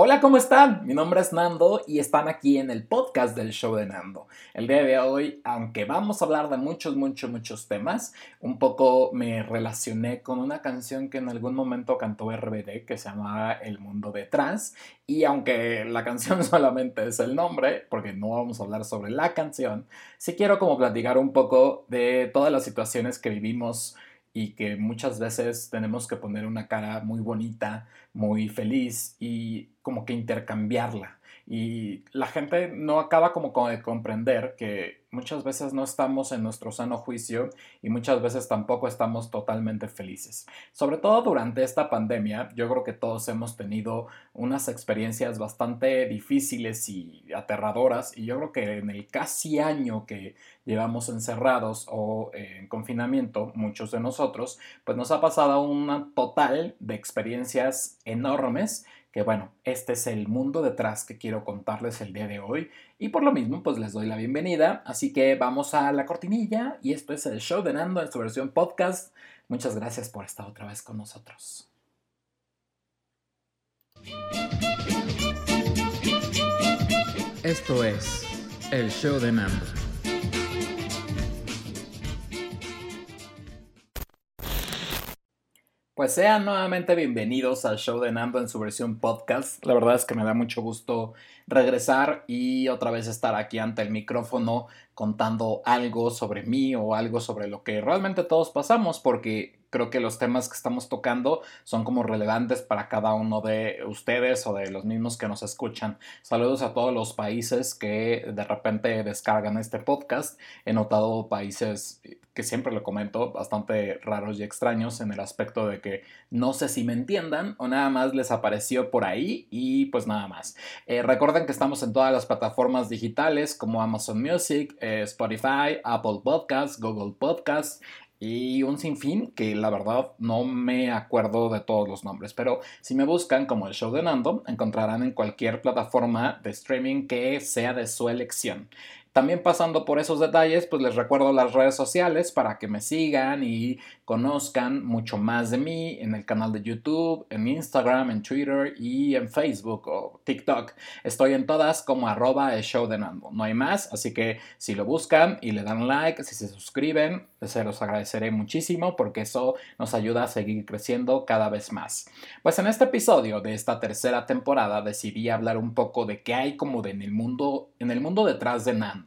Hola, ¿cómo están? Mi nombre es Nando y están aquí en el podcast del show de Nando. El día de hoy, aunque vamos a hablar de muchos, muchos, muchos temas, un poco me relacioné con una canción que en algún momento cantó RBD que se llamaba El Mundo Detrás. Y aunque la canción solamente es el nombre, porque no vamos a hablar sobre la canción, sí quiero como platicar un poco de todas las situaciones que vivimos y que muchas veces tenemos que poner una cara muy bonita, muy feliz y como que intercambiarla. Y la gente no acaba como de comprender que muchas veces no estamos en nuestro sano juicio y muchas veces tampoco estamos totalmente felices. Sobre todo durante esta pandemia, yo creo que todos hemos tenido unas experiencias bastante difíciles y aterradoras y yo creo que en el casi año que llevamos encerrados o en confinamiento, muchos de nosotros, pues nos ha pasado una total de experiencias enormes que bueno, este es el mundo detrás que quiero contarles el día de hoy y por lo mismo pues les doy la bienvenida, así que vamos a la cortinilla y esto es el show de Nando en su versión podcast. Muchas gracias por estar otra vez con nosotros. Esto es el show de Nando. Pues sean nuevamente bienvenidos al show de Nando en su versión podcast. La verdad es que me da mucho gusto regresar y otra vez estar aquí ante el micrófono contando algo sobre mí o algo sobre lo que realmente todos pasamos, porque creo que los temas que estamos tocando son como relevantes para cada uno de ustedes o de los mismos que nos escuchan. Saludos a todos los países que de repente descargan este podcast. He notado países que siempre lo comento, bastante raros y extraños en el aspecto de que no sé si me entiendan o nada más les apareció por ahí y pues nada más. Eh, recuerden que estamos en todas las plataformas digitales como Amazon Music, eh, Spotify, Apple Podcasts, Google Podcasts, y un sinfín que la verdad no me acuerdo de todos los nombres, pero si me buscan como el show de Nando, encontrarán en cualquier plataforma de streaming que sea de su elección. También pasando por esos detalles, pues les recuerdo las redes sociales para que me sigan y conozcan mucho más de mí en el canal de YouTube, en Instagram, en Twitter y en Facebook o TikTok. Estoy en todas como arroba el show de Nando. No hay más, así que si lo buscan y le dan like, si se suscriben, se los agradeceré muchísimo porque eso nos ayuda a seguir creciendo cada vez más. Pues en este episodio de esta tercera temporada decidí hablar un poco de qué hay como de en el mundo, en el mundo detrás de Nando.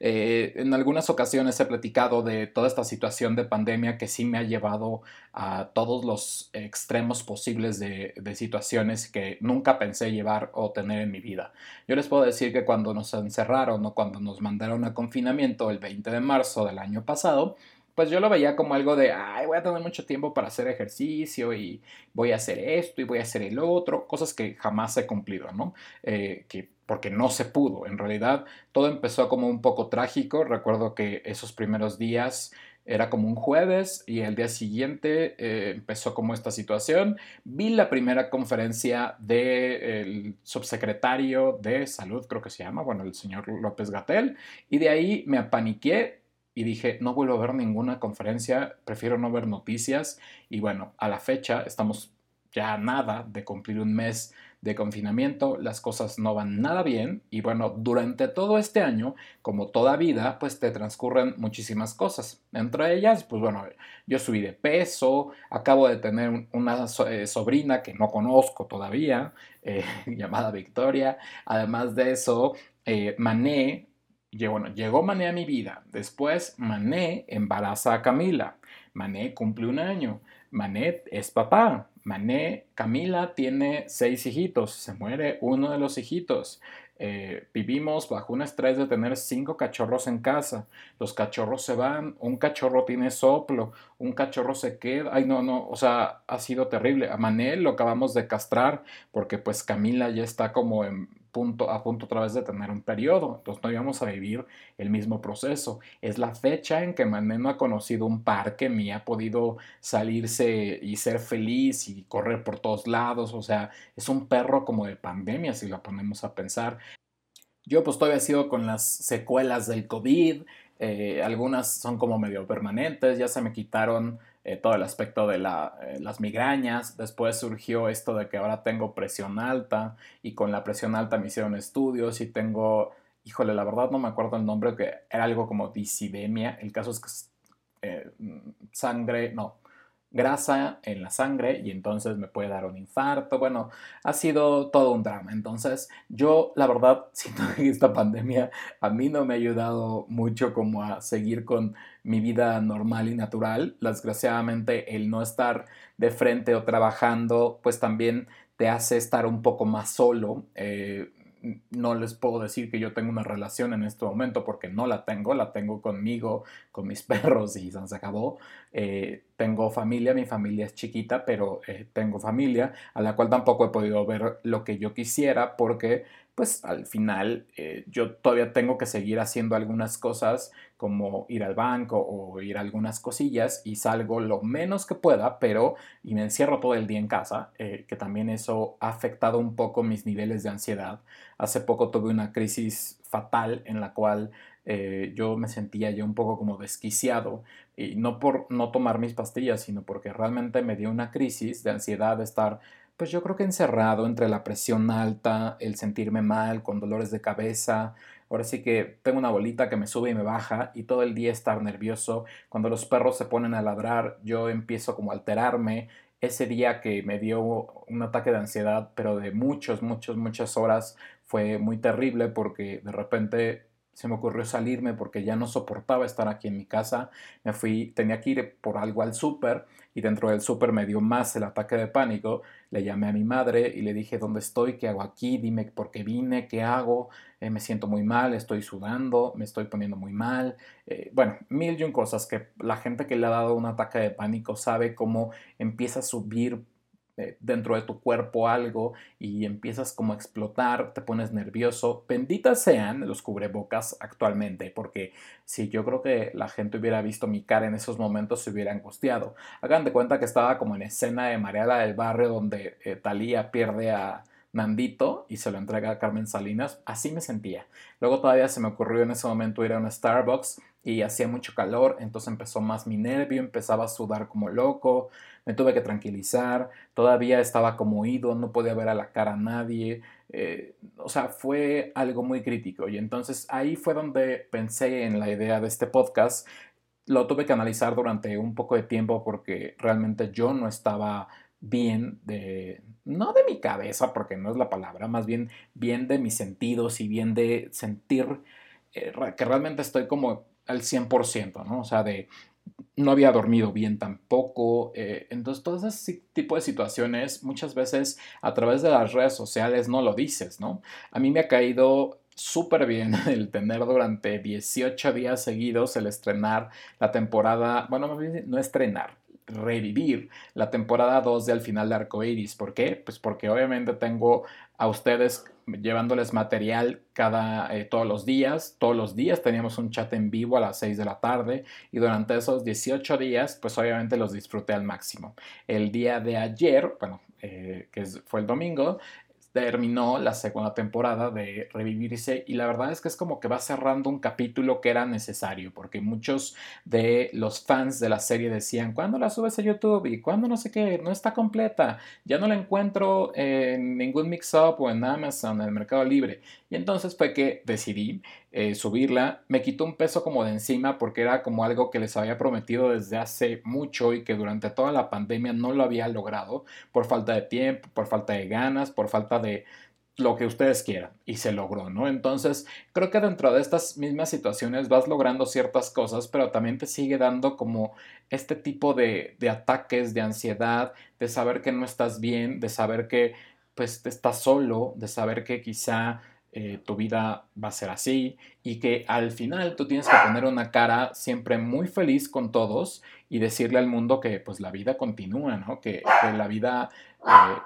Eh, en algunas ocasiones he platicado de toda esta situación de pandemia que sí me ha llevado a todos los extremos posibles de, situaciones que nunca pensé llevar o tener en mi vida. Yo les puedo decir que cuando nos encerraron o cuando nos mandaron a confinamiento el 20 de marzo del año pasado, pues yo lo veía como algo de, ay, voy a tener mucho tiempo para hacer ejercicio y voy a hacer esto y voy a hacer el otro, cosas que jamás he cumplido, ¿no? Eh, que porque no se pudo. En realidad todo empezó como un poco trágico. Recuerdo que esos primeros días era como un jueves y el día siguiente eh, empezó como esta situación. Vi la primera conferencia del subsecretario de salud, creo que se llama, bueno, el señor López Gatel, y de ahí me apaniqué y dije, no vuelvo a ver ninguna conferencia, prefiero no ver noticias y bueno, a la fecha estamos ya nada de cumplir un mes de confinamiento, las cosas no van nada bien y bueno, durante todo este año, como toda vida, pues te transcurren muchísimas cosas. Entre ellas, pues bueno, yo subí de peso, acabo de tener una eh, sobrina que no conozco todavía, eh, llamada Victoria. Además de eso, eh, Mané, llegó Mané a mi vida. Después, Mané embaraza a Camila. Mané cumple un año. Mané es papá. Mané, Camila tiene seis hijitos, se muere uno de los hijitos. Eh, vivimos bajo un estrés de tener cinco cachorros en casa. Los cachorros se van, un cachorro tiene soplo, un cachorro se queda. Ay, no, no, o sea, ha sido terrible. A Mané lo acabamos de castrar porque pues Camila ya está como en punto, a punto otra vez de tener un periodo. Entonces no íbamos a vivir el mismo proceso. Es la fecha en que Mané no ha conocido un parque ni ha podido salirse y ser feliz y correr por todos lados. O sea, es un perro como de pandemia si lo ponemos a pensar. Yo pues todavía sigo con las secuelas del COVID. Eh, algunas son como medio permanentes, ya se me quitaron eh, todo el aspecto de eh, las migrañas. Después surgió esto de que ahora tengo presión alta y con la presión alta me hicieron estudios y tengo, híjole, la verdad no me acuerdo el nombre, que era algo como disidemia. El caso es que eh, sangre, no, grasa en la sangre y entonces me puede dar un infarto. Bueno, ha sido todo un drama. Entonces, yo la verdad siento que esta pandemia a mí no me ha ayudado mucho como a seguir con mi vida normal y natural. Desgraciadamente, el no estar de frente o trabajando, pues también te hace estar un poco más solo. Eh, no les puedo decir que yo tengo una relación en este momento porque no la tengo, la tengo conmigo, con mis perros y se acabó. Eh, tengo familia, mi familia es chiquita, pero eh, tengo familia a la cual tampoco he podido ver lo que yo quisiera porque pues al final eh, yo todavía tengo que seguir haciendo algunas cosas como ir al banco o ir a algunas cosillas y salgo lo menos que pueda, pero y me encierro todo el día en casa, eh, que también eso ha afectado un poco mis niveles de ansiedad. Hace poco tuve una crisis fatal en la cual eh, yo me sentía yo un poco como desquiciado y no por no tomar mis pastillas, sino porque realmente me dio una crisis de ansiedad de estar pues yo creo que encerrado entre la presión alta, el sentirme mal, con dolores de cabeza. Ahora sí que tengo una bolita que me sube y me baja y todo el día estar nervioso. Cuando los perros se ponen a ladrar, yo empiezo como a alterarme. Ese día que me dio un ataque de ansiedad, pero de muchos, muchos, muchas horas, fue muy terrible porque de repente se me ocurrió salirme porque ya no soportaba estar aquí en mi casa. Me fui, tenía que ir por algo al súper y dentro del súper me dio más el ataque de pánico. Le llamé a mi madre y le dije, ¿dónde estoy? ¿Qué hago aquí? Dime por qué vine, qué hago. Eh, me siento muy mal, estoy sudando, me estoy poniendo muy mal. Eh, bueno, mil y un cosas que la gente que le ha dado un ataque de pánico sabe cómo empieza a subir eh, dentro de tu cuerpo algo y empiezas como a explotar, te pones nervioso. Benditas sean los cubrebocas actualmente, porque si yo creo que la gente hubiera visto mi cara en esos momentos, se hubiera angustiado. Hagan de cuenta que estaba como en escena de Mariala del Barrio, donde Talía pierde a Nandito y se lo entrega a Carmen Salinas. Así me sentía. Luego todavía se me ocurrió en ese momento ir a un Starbucks y hacía mucho calor, entonces empezó más mi nervio, empezaba a sudar como loco, me tuve que tranquilizar, todavía estaba como ido, no podía ver a la cara a nadie, eh, o sea, fue algo muy crítico y entonces ahí fue donde pensé en la idea de este podcast, lo tuve que analizar durante un poco de tiempo porque realmente yo no estaba bien de, no de mi cabeza, porque no es la palabra, más bien bien de mis sentidos y bien de sentir eh, que realmente estoy como al 100%, ¿no? O sea, de no había dormido bien tampoco. Eh, entonces, todo ese tipo de situaciones, muchas veces a través de las redes sociales no lo dices, ¿no? A mí me ha caído súper bien el tener durante 18 días seguidos el estrenar la temporada, bueno, no estrenar, revivir la temporada 2 de Al final de Arcoiris. ¿Por qué? Pues porque obviamente tengo a ustedes llevándoles material cada, eh, todos los días. Todos los días teníamos un chat en vivo a las 6 de la tarde y durante esos 18 días, pues obviamente los disfruté al máximo. El día de ayer, bueno, eh, que fue el domingo, terminó la segunda temporada de Revivirse y la verdad es que es como que va cerrando un capítulo que era necesario porque muchos de los fans de la serie decían ¿cuándo la subes a YouTube? y ¿cuándo no sé qué? no está completa ya no la encuentro en ningún mix-up o en Amazon en el Mercado Libre y entonces fue que decidí eh, subirla. Me quitó un peso como de encima porque era como algo que les había prometido desde hace mucho y que durante toda la pandemia no lo había logrado por falta de tiempo, por falta de ganas, por falta de lo que ustedes quieran y se logró, ¿no? Entonces, creo que dentro de estas mismas situaciones vas logrando ciertas cosas, pero también te sigue dando como este tipo de, ataques de ansiedad, de saber que no estás bien, de saber que pues estás solo, de saber que quizá eh, tu vida va a ser así y que al final tú tienes que poner una cara siempre muy feliz con todos y decirle al mundo que pues la vida continúa, ¿no? Que, la vida, eh,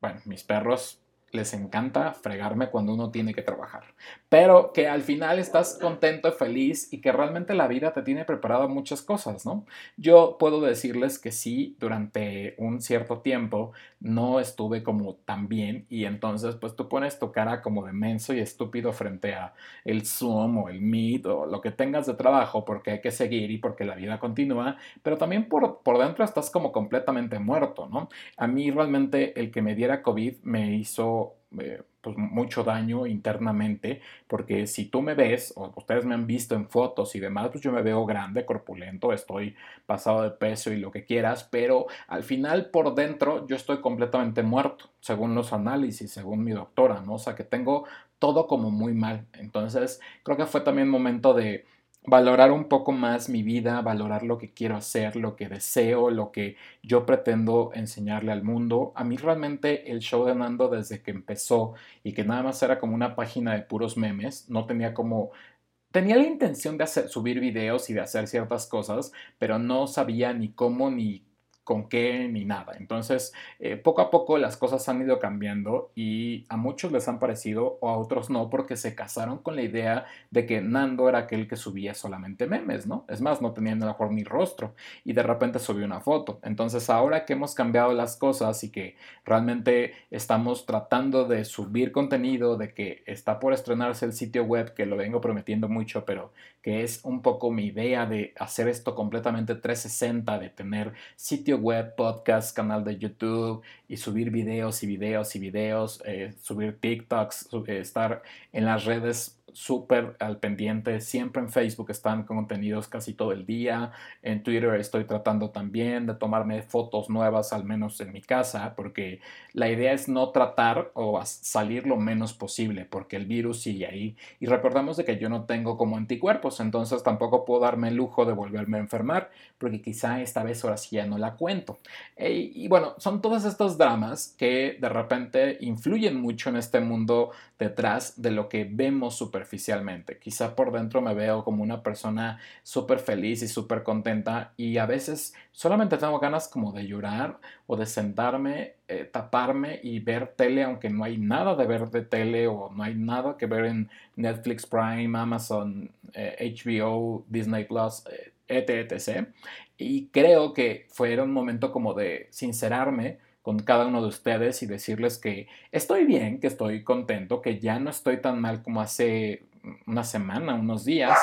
bueno, mis perros les encanta fregarme cuando uno tiene que trabajar. Pero que al final estás contento y feliz y que realmente la vida te tiene preparado muchas cosas, ¿no? Yo puedo decirles que sí, durante un cierto tiempo no estuve como tan bien y entonces pues tú pones tu cara como de menso y estúpido frente a el Zoom o el Meet o lo que tengas de trabajo porque hay que seguir y porque la vida continúa, pero también por, por dentro estás como completamente muerto, ¿no? A mí realmente el que me diera COVID me hizo eh, pues, mucho daño internamente, porque si tú me ves, o ustedes me han visto en fotos y demás, pues yo me veo grande, corpulento, estoy pasado de peso y lo que quieras, pero al final por dentro yo estoy completamente muerto, según los análisis, según mi doctora, ¿no? O sea que tengo todo como muy mal. Entonces creo que fue también momento de valorar un poco más mi vida, valorar lo que quiero hacer, lo que deseo, lo que yo pretendo enseñarle al mundo. A mí realmente el show de Nando desde que empezó y que nada más era como una página de puros memes, no tenía como tenía la intención de hacer, subir videos y de hacer ciertas cosas, pero no sabía ni cómo ni con qué ni nada. Entonces, eh, poco a poco las cosas han ido cambiando y a muchos les han parecido o a otros no porque se casaron con la idea de que Nando era aquel que subía solamente memes, ¿no? Es más, no tenía a lo mejor ni rostro y de repente subió una foto. Entonces, ahora que hemos cambiado las cosas y que realmente estamos tratando de subir contenido, de que está por estrenarse el sitio web, que lo vengo prometiendo mucho, pero que es un poco mi idea de hacer esto completamente 360, de tener sitio web, podcast, canal de YouTube y subir videos y videos y videos, eh, subir TikToks, eh, estar en las redes súper al pendiente. Siempre en Facebook están contenidos casi todo el día. En Twitter estoy tratando también de tomarme fotos nuevas, al menos en mi casa, porque la idea es no tratar o salir lo menos posible, porque el virus sigue ahí. Y recordamos de que yo no tengo como anticuerpos, entonces tampoco puedo darme el lujo de volverme a enfermar, porque quizá esta vez ahora sí ya no la cuento. y bueno, son todos estos dramas que de repente influyen mucho en este mundo detrás de lo que vemos super superficialmente. Quizá por dentro me veo como una persona súper feliz y súper contenta y a veces solamente tengo ganas como de llorar o de sentarme, eh, taparme y ver tele, aunque no hay nada de ver de tele o no hay nada que ver en Netflix Prime, Amazon, HBO, eh, Disney Plus, etc, eh, Y creo que fue un momento como de sincerarme con cada uno de ustedes y decirles que estoy bien, que estoy contento, que ya no estoy tan mal como hace una semana, unos días,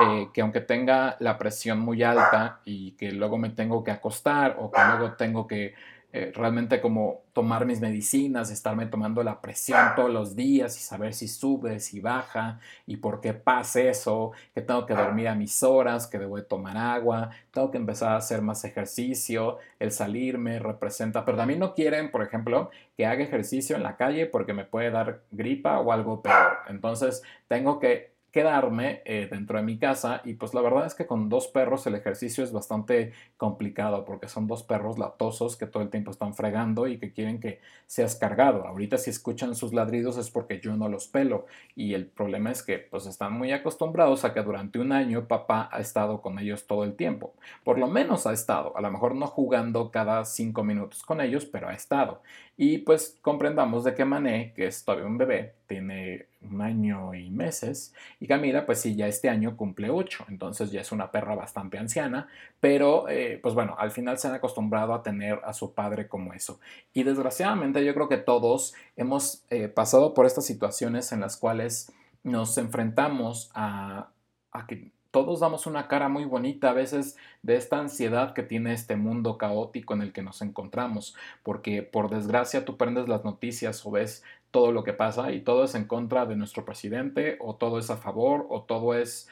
eh, que aunque tenga la presión muy alta y que luego me tengo que acostar o que luego tengo que eh, realmente como tomar mis medicinas, estarme tomando la presión todos los días y saber si sube, si baja y por qué pasa eso, que tengo que dormir a mis horas, que debo de tomar agua, tengo que empezar a hacer más ejercicio, el salirme representa, pero también no quieren, por ejemplo, que haga ejercicio en la calle porque me puede dar gripa o algo peor. Entonces tengo que quedarme eh, dentro de mi casa y pues la verdad es que con dos perros el ejercicio es bastante complicado porque son dos perros latosos que todo el tiempo están fregando y que quieren que seas cargado. Ahorita si escuchan sus ladridos es porque yo no los pelo y el problema es que pues están muy acostumbrados a que durante un año papá ha estado con ellos todo el tiempo. Por lo menos ha estado, a lo mejor no jugando cada cinco minutos con ellos, pero ha estado. Y pues comprendamos de qué Mané, que es todavía un bebé, tiene un año y meses, y Camila, pues sí, ya este año cumple ocho, entonces ya es una perra bastante anciana, pero eh, pues bueno, al final se han acostumbrado a tener a su padre como eso. Y desgraciadamente yo creo que todos hemos eh, pasado por estas situaciones en las cuales nos enfrentamos a, a que todos damos una cara muy bonita a veces de esta ansiedad que tiene este mundo caótico en el que nos encontramos, porque por desgracia tú prendes las noticias o ves todo lo que pasa y todo es en contra de nuestro presidente o todo es a favor o todo es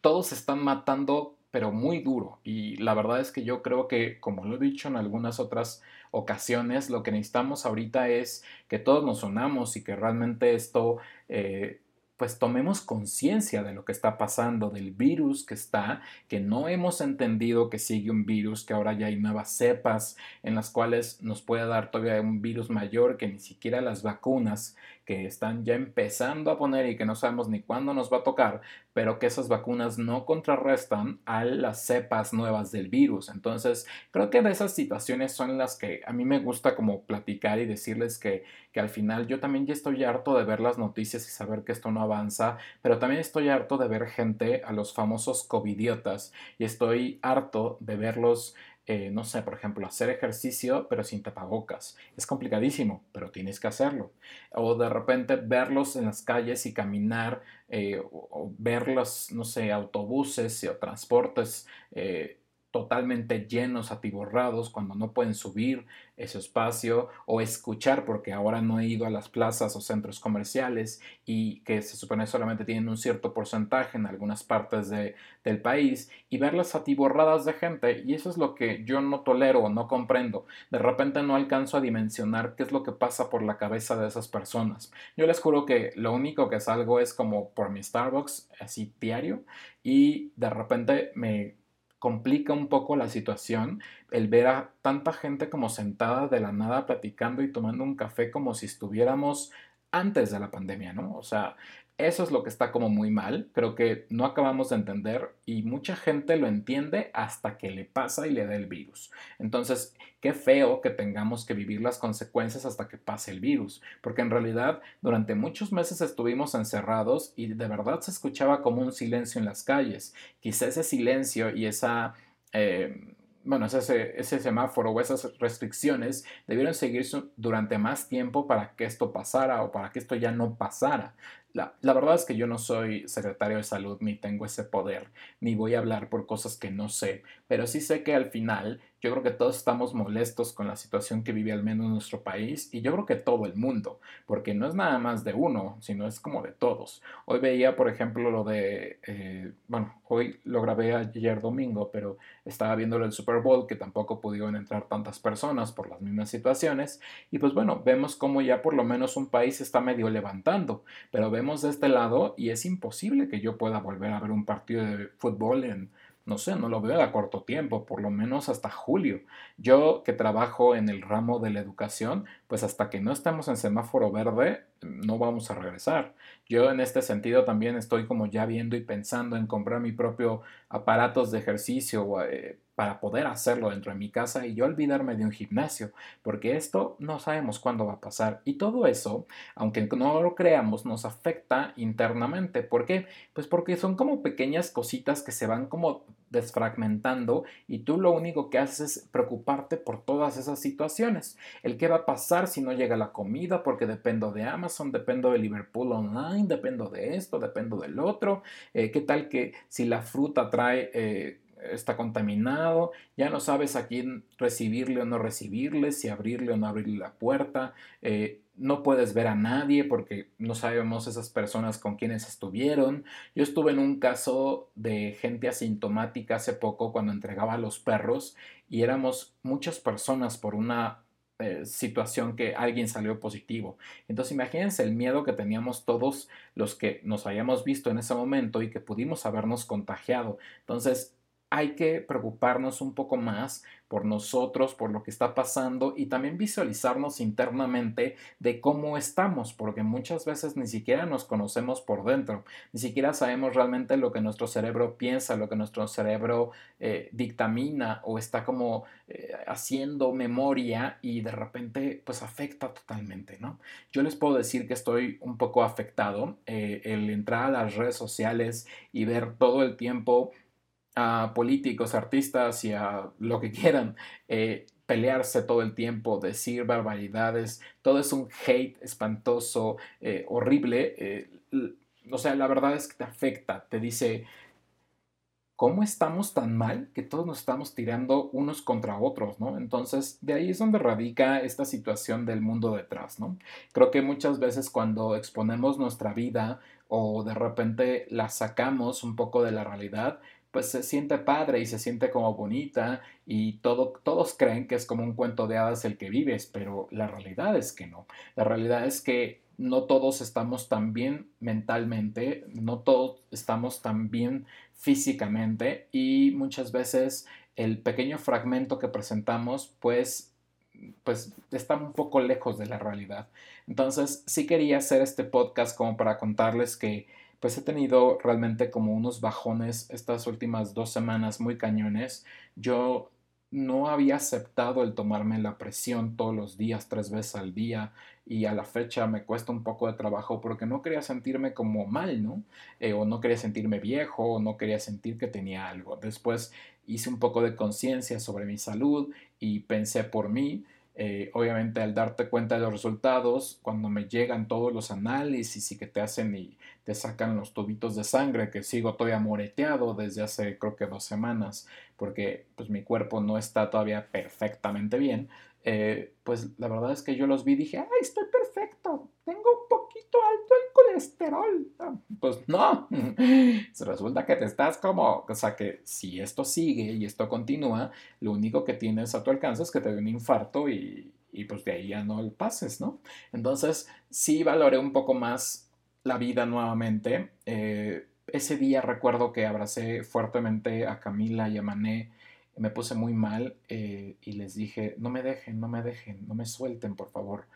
todos se están matando pero muy duro. Y la verdad es que yo creo que como lo he dicho en algunas otras ocasiones lo que necesitamos ahorita es que todos nos unamos y que realmente esto eh, pues tomemos conciencia de lo que está pasando, del virus que está, que no hemos entendido que sigue un virus, que ahora ya hay nuevas cepas en las cuales nos puede dar todavía un virus mayor que ni siquiera las vacunas que están ya empezando a poner y que no sabemos ni cuándo nos va a tocar, pero que esas vacunas no contrarrestan a las cepas nuevas del virus. Entonces, creo que de esas situaciones son las que a mí me gusta como platicar y decirles que, que al final yo también ya estoy harto de ver las noticias y saber que esto no avanza, pero también estoy harto de ver gente, a los famosos covidiotas, y estoy harto de verlos eh, no sé, por ejemplo, hacer ejercicio pero sin tapabocas. Es complicadísimo, pero tienes que hacerlo. O de repente verlos en las calles y caminar, eh, o, ver los, no sé, autobuses o transportes eh, totalmente llenos, atiborrados, cuando no pueden subir ese espacio o escuchar, porque ahora no he ido a las plazas o centros comerciales y que se supone solamente tienen un cierto porcentaje en algunas partes de, del país y verlas atiborradas de gente y eso es lo que yo no tolero o no comprendo. De repente no alcanzo a dimensionar qué es lo que pasa por la cabeza de esas personas. Yo les juro que lo único que salgo es como por mi Starbucks, así diario, y de repente me complica un poco la situación el ver a tanta gente como sentada de la nada platicando y tomando un café como si estuviéramos antes de la pandemia, ¿no? O sea, eso es lo que está como muy mal, creo que no acabamos de entender y mucha gente lo entiende hasta que le pasa y le da el virus. Entonces, qué feo que tengamos que vivir las consecuencias hasta que pase el virus, porque en realidad durante muchos meses estuvimos encerrados y de verdad se escuchaba como un silencio en las calles. Quizá ese silencio y esa... Eh, bueno, ese, ese semáforo o esas restricciones debieron seguirse durante más tiempo para que esto pasara o para que esto ya no pasara. La, verdad es que yo no soy secretario de salud ni tengo ese poder, ni voy a hablar por cosas que no sé, pero sí sé que al final yo creo que todos estamos molestos con la situación que vive al menos nuestro país y yo creo que todo el mundo, porque no es nada más de uno, sino es como de todos. Hoy veía, por ejemplo, lo de, eh, bueno, hoy lo grabé ayer domingo, pero estaba viendo el Super Bowl que tampoco pudieron entrar tantas personas por las mismas situaciones y pues bueno, vemos como ya por lo menos un país está medio levantando, pero vemos de este lado y es imposible que yo pueda volver a ver un partido de fútbol en, no sé, no lo veo a corto tiempo, por lo menos hasta julio. Yo que trabajo en el ramo de la educación, pues hasta que no estemos en semáforo verde, no vamos a regresar. Yo en este sentido también estoy como ya viendo y pensando en comprar mi propio aparatos de ejercicio eh, para poder hacerlo dentro de mi casa y yo olvidarme de un gimnasio, porque esto no sabemos cuándo va a pasar. Y todo eso, aunque no lo creamos, nos afecta internamente. ¿Por qué? Pues porque son como pequeñas cositas que se van como desfragmentando y tú lo único que haces es preocuparte por todas esas situaciones. El qué va a pasar si no llega la comida porque dependo de Amazon, dependo de Liverpool Online, dependo de esto, dependo del otro. Eh, ¿Qué tal que si la fruta trae... Eh, está contaminado, ya no sabes a quién recibirle o no recibirle, si abrirle o no abrirle la puerta, eh, no puedes ver a nadie porque no sabemos esas personas con quienes estuvieron. Yo estuve en un caso de gente asintomática hace poco cuando entregaba a los perros y éramos muchas personas por una eh, situación que alguien salió positivo. Entonces imagínense el miedo que teníamos todos los que nos hayamos visto en ese momento y que pudimos habernos contagiado. Entonces hay que preocuparnos un poco más por nosotros, por lo que está pasando y también visualizarnos internamente de cómo estamos, porque muchas veces ni siquiera nos conocemos por dentro, ni siquiera sabemos realmente lo que nuestro cerebro piensa, lo que nuestro cerebro eh, dictamina o está como eh, haciendo memoria y de repente pues afecta totalmente, ¿no? Yo les puedo decir que estoy un poco afectado, eh, el entrar a las redes sociales y ver todo el tiempo a políticos, artistas y a lo que quieran eh, pelearse todo el tiempo, decir barbaridades, todo es un hate espantoso, eh, horrible. Eh, o sea, la verdad es que te afecta, te dice, ¿cómo estamos tan mal que todos nos estamos tirando unos contra otros, ¿no? Entonces, de ahí es donde radica esta situación del mundo detrás, ¿no? Creo que muchas veces cuando exponemos nuestra vida o de repente la sacamos un poco de la realidad, pues se siente padre y se siente como bonita y todo, todos creen que es como un cuento de hadas el que vives, pero la realidad es que no. La realidad es que no todos estamos tan bien mentalmente, no todos estamos tan bien físicamente y muchas veces el pequeño fragmento que presentamos pues pues está un poco lejos de la realidad. Entonces sí quería hacer este podcast como para contarles que pues he tenido realmente como unos bajones estas últimas dos semanas muy cañones. Yo no había aceptado el tomarme la presión todos los días, tres veces al día, y a la fecha me cuesta un poco de trabajo porque no quería sentirme como mal, ¿no? Eh, o no quería sentirme viejo, o no quería sentir que tenía algo. Después hice un poco de conciencia sobre mi salud y pensé por mí eh, obviamente al darte cuenta de los resultados, cuando me llegan todos los análisis y que te hacen y te sacan los tubitos de sangre, que sigo todavía moreteado desde hace creo que dos semanas, porque pues mi cuerpo no está todavía perfectamente bien, eh, pues la verdad es que yo los vi y dije, ay, estoy perfecto, tengo un poquito alto el colesterol. Ah, pues no, resulta que te estás como, o sea que si esto sigue y esto continúa, lo único que tienes a tu alcance es que te dé un infarto y, y pues de ahí ya no el pases, ¿no? Entonces sí valoré un poco más la vida nuevamente. Eh, ese día recuerdo que abracé fuertemente a Camila y a Mané me puse muy mal eh, y les dije, no me dejen, no me dejen, no me suelten, por favor.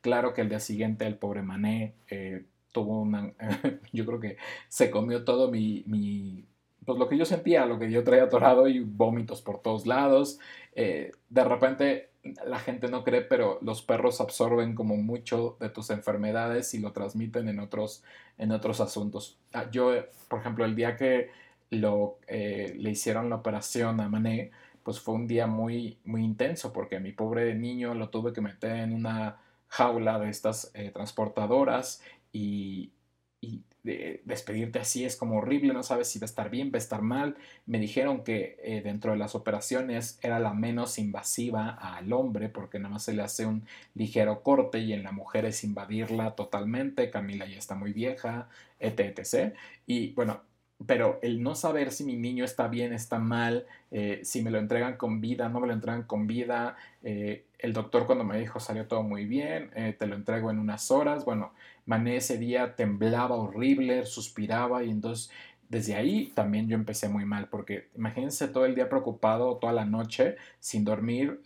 Claro que el día siguiente el pobre Mané eh, tuvo una, yo creo que se comió todo mi, mi, pues lo que yo sentía, lo que yo traía atorado y vómitos por todos lados. Eh, de repente la gente no cree, pero los perros absorben como mucho de tus enfermedades y lo transmiten en otros, en otros asuntos. Ah, yo, por ejemplo, el día que lo, eh, le hicieron la operación a Mané, pues fue un día muy, muy intenso porque mi pobre niño lo tuve que meter en una jaula de estas eh, transportadoras y, y despedirte así es como horrible, no sabes si va a estar bien, va a estar mal. Me dijeron que eh, dentro de las operaciones era la menos invasiva al hombre porque nada más se le hace un ligero corte y en la mujer es invadirla totalmente. Camila ya está muy vieja, etc. Y bueno, pero el no saber si mi niño está bien, está mal, eh, si me lo entregan con vida, no me lo entregan con vida, eh, el doctor cuando me dijo salió todo muy bien, eh, te lo entrego en unas horas, bueno, Mané ese día temblaba horrible, suspiraba y entonces desde ahí también yo empecé muy mal, porque imagínense todo el día preocupado, toda la noche, sin dormir,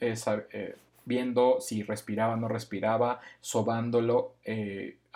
viendo si respiraba no respiraba, sobándolo,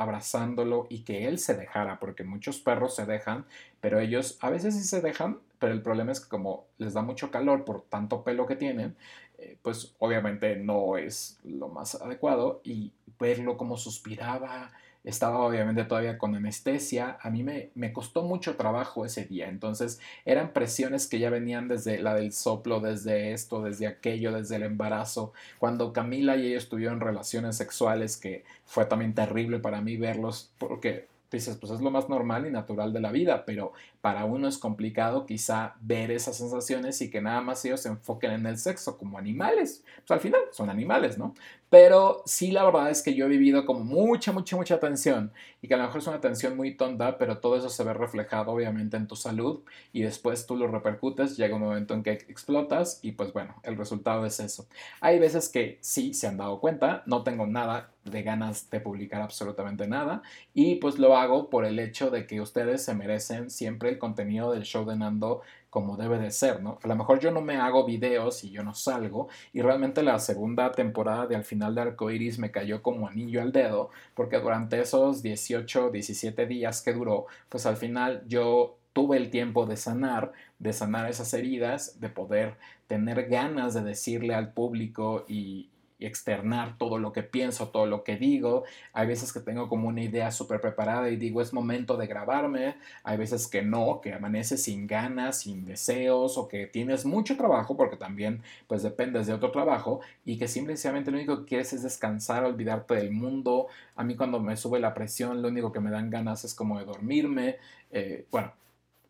abrazándolo y que él se dejara, porque muchos perros se dejan, pero ellos a veces sí se dejan, pero el problema es que como les da mucho calor por tanto pelo que tienen, eh, pues obviamente no es lo más adecuado y verlo como suspiraba, estaba obviamente todavía con anestesia, a mí me, me, costó mucho trabajo ese día, entonces eran presiones que ya venían desde la del soplo, desde esto, desde aquello, desde el embarazo, cuando Camila y ellos tuvieron relaciones sexuales, que fue también terrible para mí verlos, porque dices, pues es lo más normal y natural de la vida, pero para uno es complicado quizá ver esas sensaciones y que nada más ellos se enfoquen en el sexo como animales. Pues al final son animales, ¿no? Pero sí la verdad es que yo he vivido como mucha, mucha, mucha tensión y que a lo mejor es una tensión muy tonta, pero todo eso se ve reflejado obviamente en tu salud y después tú lo repercutes, llega un momento en que explotas y pues bueno, el resultado es eso. Hay veces que sí se han dado cuenta, no tengo nada de ganas de publicar absolutamente nada y pues lo hago por el hecho de que ustedes se merecen siempre el contenido del show de Nando como debe de ser, ¿no? A lo mejor yo no me hago videos y yo no salgo y realmente la segunda temporada de Al final de Arcoiris me cayó como anillo al dedo porque durante esos 18, 17 días que duró, pues al final yo tuve el tiempo de sanar, de sanar esas heridas, de poder tener ganas de decirle al público y, y externar todo lo que pienso, todo lo que digo. Hay veces que tengo como una idea súper preparada y digo es momento de grabarme. Hay veces que no, que amaneces sin ganas, sin deseos o que tienes mucho trabajo porque también pues dependes de otro trabajo y que simplemente lo único que quieres es descansar, olvidarte del mundo. A mí cuando me sube la presión lo único que me dan ganas es como de dormirme. Eh, bueno,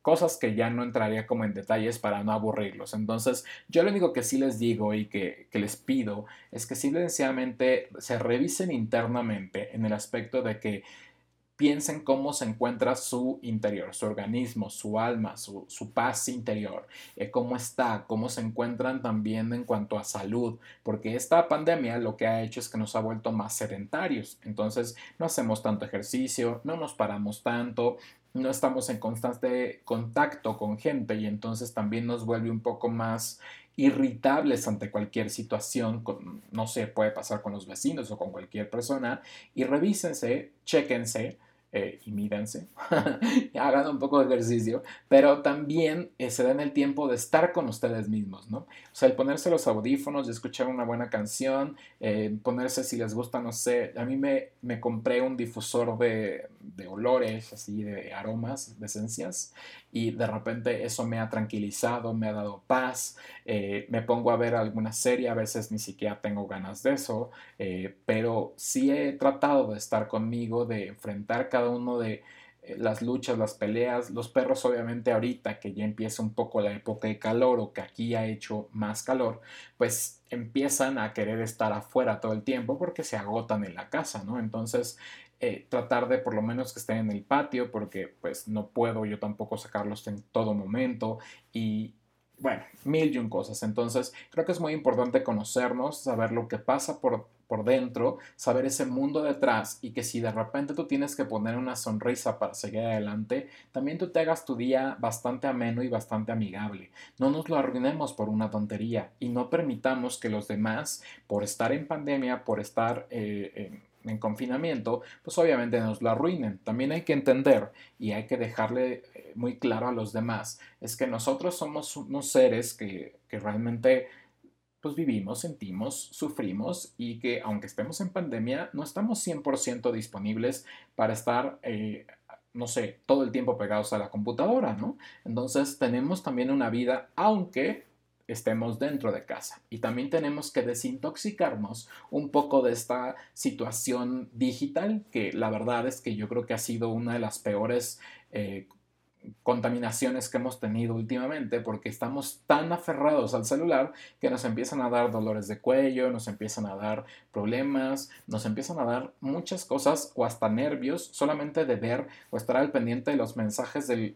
cosas que ya no entraría como en detalles para no aburrirlos. Entonces, yo lo único que sí les digo y que, les pido es que simplemente se revisen internamente en el aspecto de que piensen cómo se encuentra su interior, su organismo, su alma, su, paz interior, eh, cómo está, cómo se encuentran también en cuanto a salud, porque esta pandemia lo que ha hecho es que nos ha vuelto más sedentarios, entonces no hacemos tanto ejercicio, no nos paramos tanto, no estamos en constante contacto con gente y entonces también nos vuelve un poco más irritables ante cualquier situación, no sé, puede pasar con los vecinos o con cualquier persona, y revísense, chéquense, eh, y mídense, hagan un poco de ejercicio, pero también eh, se den el tiempo de estar con ustedes mismos, ¿no? O sea, el ponerse los audífonos y escuchar una buena canción, eh, ponerse si les gusta, no sé, a mí me, me compré un difusor de, de olores, así, de aromas, de esencias, y de repente eso me ha tranquilizado, me ha dado paz, eh, me pongo a ver alguna serie, a veces ni siquiera tengo ganas de eso, eh, pero sí he tratado de estar conmigo, de enfrentar cada uno de eh, las luchas, las peleas, los perros obviamente ahorita que ya empieza un poco la época de calor o que aquí ha hecho más calor, pues empiezan a querer estar afuera todo el tiempo porque se agotan en la casa, ¿no? Entonces eh, tratar de por lo menos que estén en el patio porque pues no puedo yo tampoco sacarlos en todo momento y bueno, mil y un cosas. Entonces creo que es muy importante conocernos, saber lo que pasa por, por dentro, saber ese mundo detrás y que si de repente tú tienes que poner una sonrisa para seguir adelante, también tú te hagas tu día bastante ameno y bastante amigable. No nos lo arruinemos por una tontería y no permitamos que los demás, por estar en pandemia, por estar... Eh, en confinamiento, pues obviamente nos lo arruinen. También hay que entender y hay que dejarle eh, muy claro a los demás, es que nosotros somos unos seres que, realmente pues vivimos, sentimos, sufrimos y que aunque estemos en pandemia, no estamos 100% disponibles para estar, eh, no sé, todo el tiempo pegados a la computadora, ¿no? Entonces tenemos también una vida, aunque estemos dentro de casa. Y también tenemos que desintoxicarnos un poco de esta situación digital, que la verdad es que yo creo que ha sido una de las peores eh, contaminaciones que hemos tenido últimamente porque estamos tan aferrados al celular que nos empiezan a dar dolores de cuello, nos empiezan a dar problemas, nos empiezan a dar muchas cosas o hasta nervios solamente de ver o estar al pendiente de los mensajes del,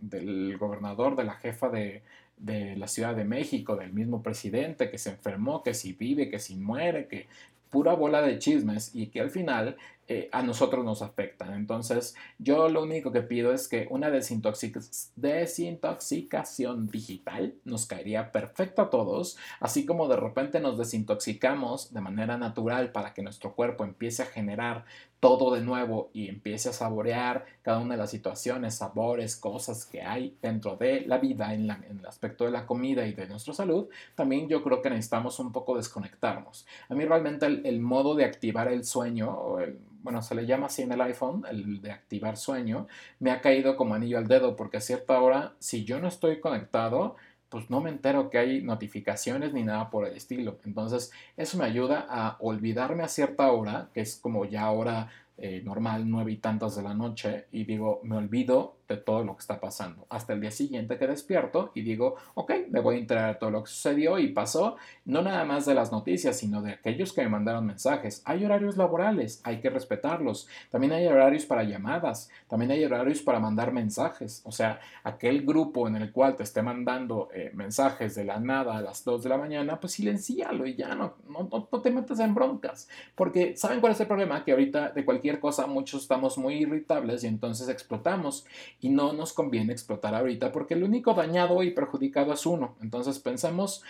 del gobernador, de la jefa de, de la Ciudad de México, del mismo presidente que se enfermó, que si vive, que si muere, que pura bola de chismes y que al final eh, a nosotros nos afectan. Entonces, yo lo único que pido es que una desintoxicación digital nos caería perfecto a todos, así como de repente nos desintoxicamos de manera natural para que nuestro cuerpo empiece a generar todo de nuevo y empiece a saborear cada una de las situaciones, sabores, cosas que hay dentro de la vida en, el aspecto de la comida y de nuestra salud, también yo creo que necesitamos un poco desconectarnos. A mí realmente el, el modo de activar el sueño o el bueno, se le llama así en el iPhone, el de activar sueño, me ha caído como anillo al dedo porque a cierta hora, si yo no estoy conectado, pues no me entero que hay notificaciones ni nada por el estilo. Entonces, eso me ayuda a olvidarme a cierta hora, que es como ya hora eh, normal, nueve y tantas de la noche, y digo, me olvido de todo lo que está pasando. Hasta el día siguiente que despierto y digo, ok, me voy a enterar de todo lo que sucedió y pasó, no nada más de las noticias, sino de aquellos que me mandaron mensajes. Hay horarios laborales, hay que respetarlos. También hay horarios para llamadas, también hay horarios para mandar mensajes. O sea, aquel grupo en el cual te esté mandando eh, mensajes de la nada a las 2 de la mañana, pues silencialo y ya no, no, no te metas en broncas. Porque, ¿saben cuál es el problema? Que ahorita de cualquier cosa muchos estamos muy irritables y entonces explotamos y no nos conviene explotar ahorita porque el único dañado y perjudicado es uno. Entonces pensemos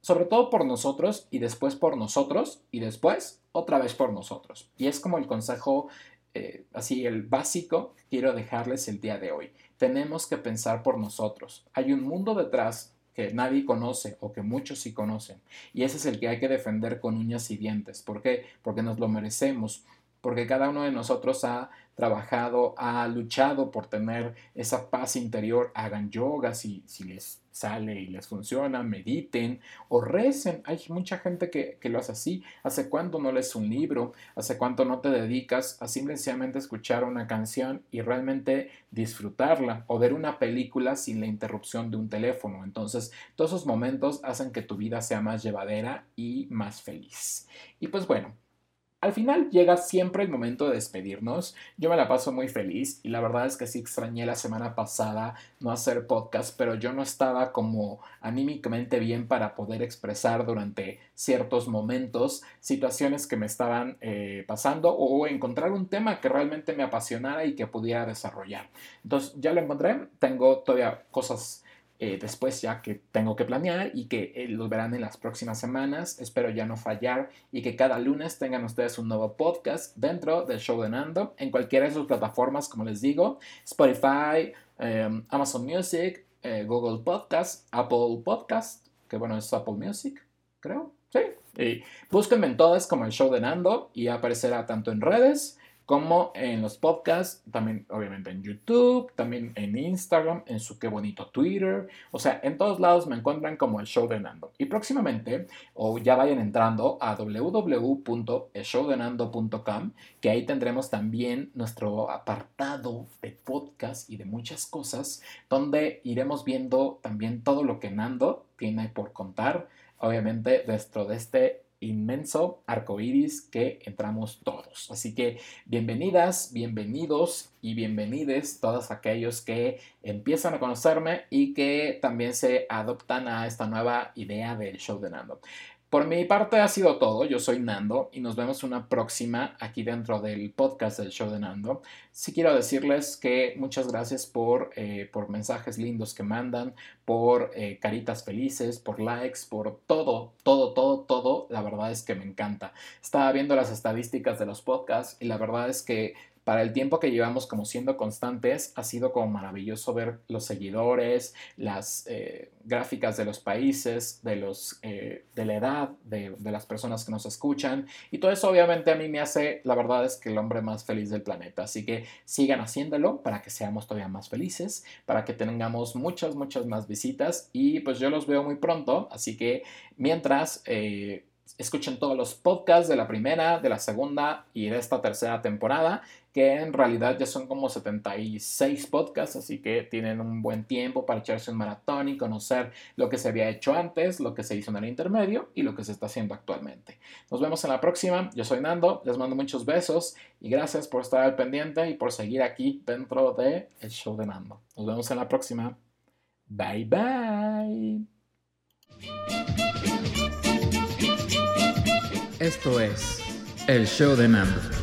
sobre todo por nosotros y después por nosotros y después otra vez por nosotros. Y es como el consejo, eh, así el básico quiero dejarles el día de hoy. Tenemos que pensar por nosotros. Hay un mundo detrás que nadie conoce o que muchos sí conocen. Y ese es el que hay que defender con uñas y dientes. ¿Por qué? Porque nos lo merecemos porque cada uno de nosotros ha trabajado, ha luchado por tener esa paz interior, hagan yoga si, si les sale y les funciona, mediten o recen. Hay mucha gente que, que, lo hace así. ¿Hace cuánto no lees un libro? ¿Hace cuánto no te dedicas a simplemente escuchar una canción y realmente disfrutarla o ver una película sin la interrupción de un teléfono? Entonces, todos esos momentos hacen que tu vida sea más llevadera y más feliz. Y pues bueno, al final llega siempre el momento de despedirnos. Yo me la paso muy feliz y la verdad es que sí extrañé la semana pasada no hacer podcast, pero yo no estaba como anímicamente bien para poder expresar durante ciertos momentos situaciones que me estaban eh, pasando o encontrar un tema que realmente me apasionara y que pudiera desarrollar. Entonces ya lo encontré, tengo todavía cosas eh, después ya que tengo que planear y que eh, los verán en las próximas semanas. Espero ya no fallar y que cada lunes tengan ustedes un nuevo podcast dentro del show de Nando en cualquiera de sus plataformas, como les digo, Spotify, em, Amazon Music, eh, Google Podcast, Apple Podcast, que bueno, es Apple Music, creo. Sí. Búsquenme en todas como el show de Nando y aparecerá tanto en redes como en los podcasts, también obviamente en YouTube, también en Instagram, en su qué bonito Twitter, o sea, en todos lados me encuentran como el show de Nando. Y próximamente, o ya vayan entrando a www.showdenando.com, que ahí tendremos también nuestro apartado de podcast y de muchas cosas, donde iremos viendo también todo lo que Nando tiene por contar, obviamente dentro de este inmenso arco iris que entramos todos. Así que bienvenidas, bienvenidos y bienvenides todos aquellos que empiezan a conocerme y que también se adoptan a esta nueva idea del show de Nando. Por mi parte ha sido todo. Yo soy Nando y nos vemos una próxima aquí dentro del podcast del show de Nando. Sí quiero decirles que muchas gracias por, eh, por mensajes lindos que mandan, por eh, caritas felices, por likes, por todo, todo, todo, todo. La verdad es que me encanta. Estaba viendo las estadísticas de los podcasts y la verdad es que para el tiempo que llevamos como siendo constantes, ha sido como maravilloso ver los seguidores, las eh, gráficas de los países, de, los, eh, de la edad, de, las personas que nos escuchan. Y todo eso obviamente a mí me hace, la verdad es que el hombre más feliz del planeta. Así que sigan haciéndolo para que seamos todavía más felices, para que tengamos muchas, muchas más visitas. Y pues yo los veo muy pronto. Así que mientras... Eh, escuchen todos los podcasts de la primera, de la segunda y de esta tercera temporada, que en realidad ya son como 76 podcasts, así que tienen un buen tiempo para echarse un maratón y conocer lo que se había hecho antes, lo que se hizo en el intermedio y lo que se está haciendo actualmente. Nos vemos en la próxima, yo soy Nando, les mando muchos besos y gracias por estar al pendiente y por seguir aquí dentro de el show de Nando. Nos vemos en la próxima. Bye bye. Esto es El Show de Nando.